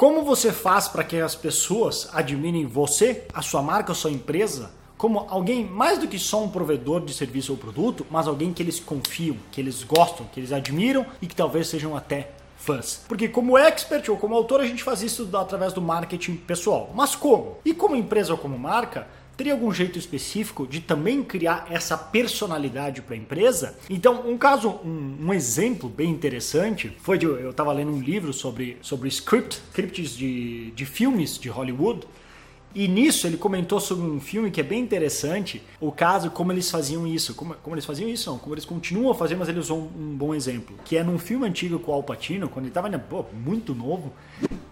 Como você faz para que as pessoas admirem você, a sua marca, a sua empresa, como alguém mais do que só um provedor de serviço ou produto, mas alguém que eles confiam, que eles gostam, que eles admiram e que talvez sejam até fãs. Porque como expert ou como autor a gente faz isso através do marketing pessoal. Mas como? E como empresa ou como marca, Teria algum jeito específico de também criar essa personalidade para a empresa? Então, um caso, um, um, exemplo bem interessante foi de eu estava lendo um livro sobre, sobre script, scripts de, de filmes de Hollywood e nisso ele comentou sobre um filme que é bem interessante, o caso como eles faziam isso, como, como eles faziam isso, não, como eles continuam a fazer, mas ele usou um, um, bom exemplo, que é num filme antigo com o Al Pacino, quando ele estava muito novo,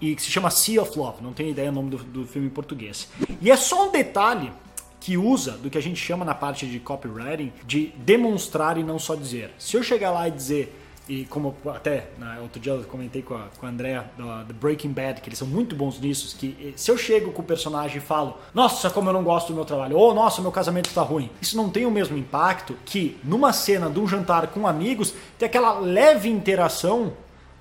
e que se chama Sea of Love, não tenho ideia o nome do, do filme em português. E é só um detalhe que usa do que a gente chama na parte de copywriting de demonstrar e não só dizer. Se eu chegar lá e dizer e como até né, outro dia eu comentei com a, com a Andrea do, Breaking Bad, que eles são muito bons nisso, que se eu chego com o personagem e falo, nossa, como eu não gosto do meu trabalho, ou nossa, meu casamento está ruim, isso não tem o mesmo impacto que numa cena de um jantar com amigos, ter aquela leve interação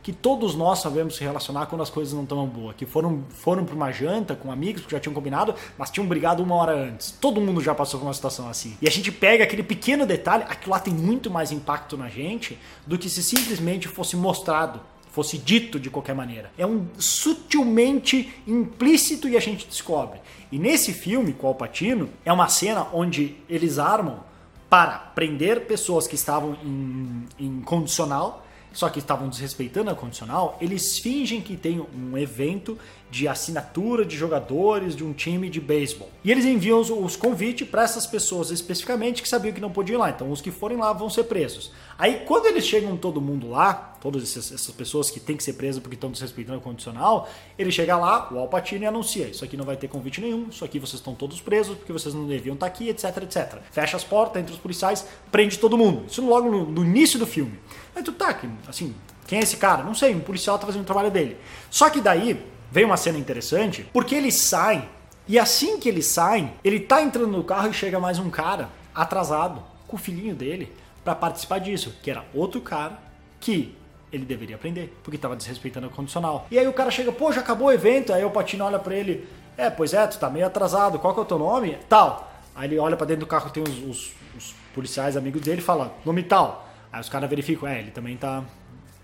que todos nós sabemos se relacionar quando as coisas não estão boas. Que foram, foram para uma janta com amigos, porque já tinham combinado, mas tinham brigado uma hora antes. Todo mundo já passou por uma situação assim. E a gente pega aquele pequeno detalhe, aquilo lá tem muito mais impacto na gente do que se simplesmente fosse mostrado fosse dito de qualquer maneira. É um sutilmente implícito e a gente descobre. E nesse filme, com o Patino, é uma cena onde eles armam para prender pessoas que estavam em, em condicional só que estavam desrespeitando a condicional, eles fingem que tem um evento de assinatura de jogadores de um time de beisebol. E eles enviam os, os convites para essas pessoas especificamente que sabiam que não podiam ir lá. Então os que forem lá vão ser presos. Aí quando eles chegam todo mundo lá, todas essas, essas pessoas que têm que ser presas porque estão desrespeitando o condicional, ele chega lá, o Alpatino anuncia: Isso aqui não vai ter convite nenhum, isso aqui vocês estão todos presos porque vocês não deviam estar aqui, etc, etc. Fecha as portas entre os policiais, prende todo mundo. Isso logo no, no início do filme. Aí tu tá, assim, quem é esse cara? Não sei, um policial tá fazendo o trabalho dele. Só que daí vem uma cena interessante, porque eles saem, e assim que eles saem, ele tá entrando no carro e chega mais um cara atrasado, com o filhinho dele, para participar disso, que era outro cara que ele deveria aprender, porque estava desrespeitando o condicional. E aí o cara chega, pô, já acabou o evento, aí o Patino olha para ele, é, pois é, tu tá meio atrasado, qual que é o teu nome? Tal. Aí ele olha para dentro do carro, tem os, os, os policiais amigos dele e fala, nome tal. Aí os caras verificam, é, ele também tá,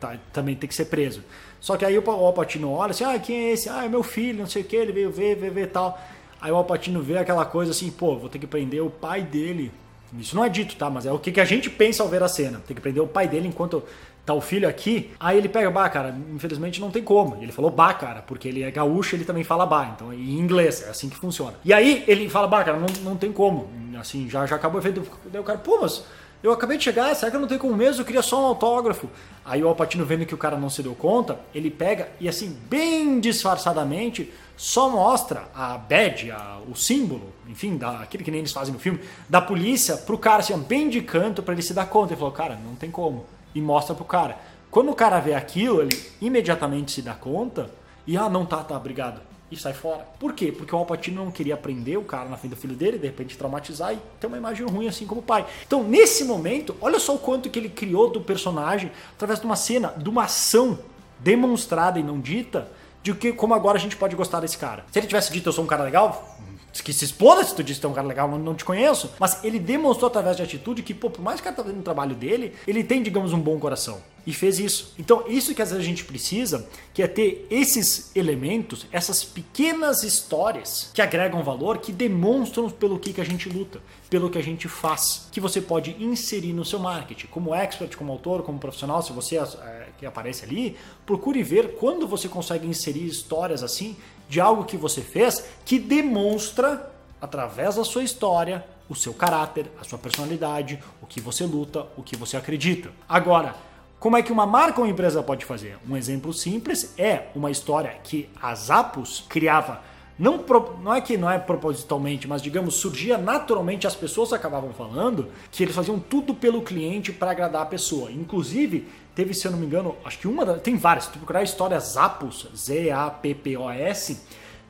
tá, também tem que ser preso. Só que aí o Alpatino olha assim, ah, quem é esse? Ah, é meu filho, não sei o que, ele veio ver, ver, ver tal. Aí o Alpatino vê aquela coisa assim, pô, vou ter que prender o pai dele. Isso não é dito, tá? Mas é o que, que a gente pensa ao ver a cena. Tem que prender o pai dele enquanto tá o filho aqui. Aí ele pega, bah, cara, infelizmente não tem como. Ele falou bah, cara, porque ele é gaúcho, ele também fala bah, então em inglês, é assim que funciona. E aí ele fala, bah, cara, não, não tem como. Assim, já, já acabou o evento. Daí o cara, pô, mas eu acabei de chegar, será que eu não tenho como mesmo? Eu queria só um autógrafo. Aí o Alpatino vendo que o cara não se deu conta, ele pega e assim, bem disfarçadamente, só mostra a badge, a, o símbolo, enfim, da, que nem eles fazem no filme, da polícia pro cara, assim, bem de canto para ele se dar conta. Ele falou, cara, não tem como. E mostra pro cara. Quando o cara vê aquilo, ele imediatamente se dá conta e, ah, não tá, tá, obrigado e sai fora. Por quê? Porque o Alpatino não queria prender o cara na frente do filho dele, de repente traumatizar e ter uma imagem ruim assim como o pai. Então, nesse momento, olha só o quanto que ele criou do personagem através de uma cena, de uma ação demonstrada e não dita, de que como agora a gente pode gostar desse cara. Se ele tivesse dito eu sou um cara legal, que se exploda se tu disse que é um cara legal, não, não te conheço. Mas ele demonstrou através de atitude que, pô, por mais que o cara tá fazendo o trabalho dele, ele tem, digamos, um bom coração. E fez isso. Então, isso que às vezes a gente precisa, que é ter esses elementos, essas pequenas histórias que agregam valor, que demonstram pelo que, que a gente luta, pelo que a gente faz, que você pode inserir no seu marketing. Como expert, como autor, como profissional, se você é, que aparece ali, procure ver quando você consegue inserir histórias assim de algo que você fez que demonstra, através da sua história, o seu caráter, a sua personalidade, o que você luta, o que você acredita. Agora, como é que uma marca ou empresa pode fazer? Um exemplo simples é uma história que a Zappos criava não, não é que não é propositalmente, mas digamos, surgia naturalmente, as pessoas acabavam falando que eles faziam tudo pelo cliente para agradar a pessoa. Inclusive, teve, se eu não me engano, acho que uma, tem várias, se tu procurar a história Zappos, Z-A-P-P-O-S,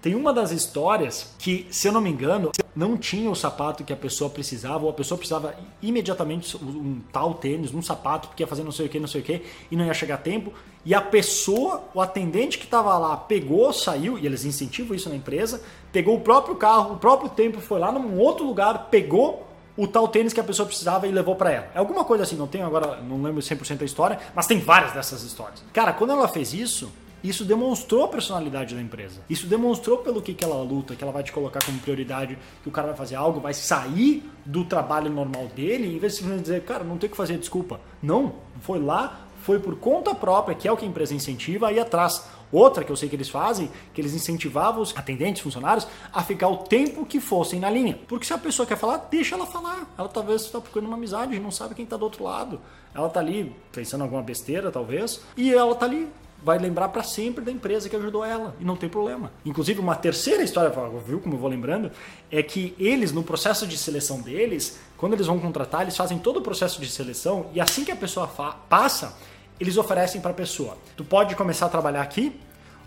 tem uma das histórias que, se eu não me engano, não tinha o sapato que a pessoa precisava, ou a pessoa precisava imediatamente um tal tênis, um sapato, porque ia fazer não sei o que, não sei o que, e não ia chegar a tempo. E a pessoa, o atendente que estava lá, pegou, saiu, e eles incentivam isso na empresa, pegou o próprio carro, o próprio tempo, foi lá num outro lugar, pegou o tal tênis que a pessoa precisava e levou para ela. É alguma coisa assim, não tenho agora, não lembro 100% da história, mas tem várias dessas histórias. Cara, quando ela fez isso, isso demonstrou a personalidade da empresa. Isso demonstrou pelo que, que ela luta, que ela vai te colocar como prioridade, que o cara vai fazer algo, vai sair do trabalho normal dele, em vez de dizer, cara, não tem que fazer desculpa. Não, foi lá, foi por conta própria, que é o que a empresa incentiva, aí atrás. Outra que eu sei que eles fazem, que eles incentivavam os atendentes, funcionários, a ficar o tempo que fossem na linha. Porque se a pessoa quer falar, deixa ela falar. Ela talvez está procurando uma amizade, não sabe quem está do outro lado. Ela está ali pensando alguma besteira, talvez, e ela está ali vai lembrar para sempre da empresa que ajudou ela e não tem problema. Inclusive, uma terceira história, viu como eu vou lembrando, é que eles, no processo de seleção deles, quando eles vão contratar, eles fazem todo o processo de seleção e assim que a pessoa passa, eles oferecem para a pessoa: tu pode começar a trabalhar aqui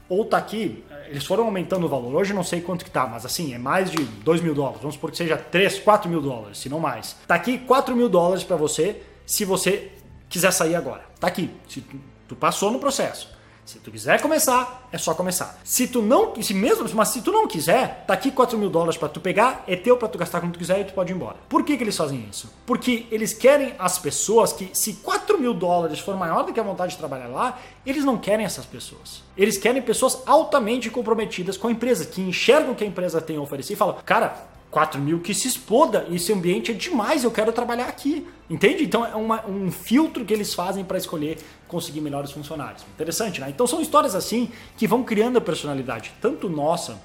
ou tá aqui. Eles foram aumentando o valor. Hoje não sei quanto que tá, mas assim, é mais de 2 mil dólares. Vamos supor que seja 3, 4 mil dólares, se não mais. Tá aqui 4 mil dólares para você se você quiser sair agora. Tá aqui. Se tu, tu passou no processo. Se tu quiser começar, é só começar. Se tu não, se mesmo, mas se tu não quiser, tá aqui 4 mil dólares para tu pegar, é teu para tu gastar quando tu quiser e tu pode ir embora. Por que, que eles fazem isso? Porque eles querem as pessoas que, se 4 mil dólares for maior do que a vontade de trabalhar lá, eles não querem essas pessoas. Eles querem pessoas altamente comprometidas com a empresa, que enxergam o que a empresa tem a oferecer e falam, cara, 4 mil que se exploda. Esse ambiente é demais, eu quero trabalhar aqui. Entende? Então é uma, um filtro que eles fazem para escolher conseguir melhores funcionários. Interessante, né? Então são histórias assim que vão criando a personalidade, tanto nossa,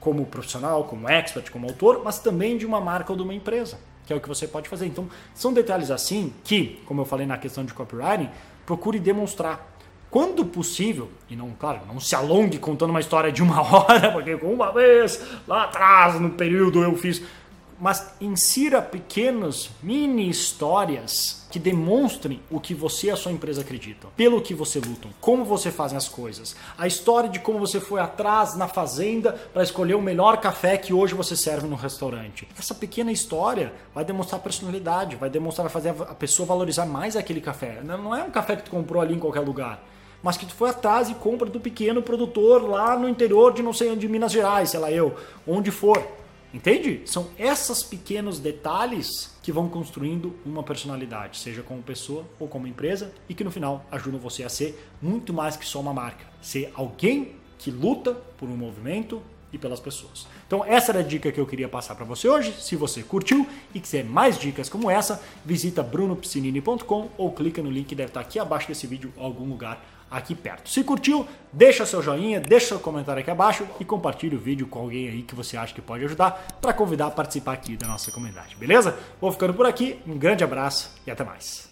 como profissional, como expert, como autor, mas também de uma marca ou de uma empresa, que é o que você pode fazer. Então são detalhes assim que, como eu falei na questão de copywriting, procure demonstrar quando possível, e não, claro, não se alongue contando uma história de uma hora, porque uma vez lá atrás, no período, eu fiz. Mas insira pequenas mini histórias que demonstrem o que você e a sua empresa acreditam, pelo que você lutam, como você faz as coisas, a história de como você foi atrás na fazenda para escolher o melhor café que hoje você serve no restaurante. Essa pequena história vai demonstrar personalidade, vai demonstrar, vai fazer a pessoa valorizar mais aquele café. Não é um café que tu comprou ali em qualquer lugar mas que tu foi atrás e compra do pequeno produtor lá no interior de não sei onde, de Minas Gerais, sei lá eu, onde for. Entende? São esses pequenos detalhes que vão construindo uma personalidade, seja como pessoa ou como empresa, e que no final ajudam você a ser muito mais que só uma marca. Ser alguém que luta por um movimento e pelas pessoas. Então essa era a dica que eu queria passar para você hoje. Se você curtiu e quiser mais dicas como essa, visita brunopsinini.com ou clica no link que deve estar aqui abaixo desse vídeo algum lugar aqui perto. Se curtiu, deixa seu joinha, deixa seu comentário aqui abaixo e compartilhe o vídeo com alguém aí que você acha que pode ajudar para convidar a participar aqui da nossa comunidade, beleza? Vou ficando por aqui, um grande abraço e até mais.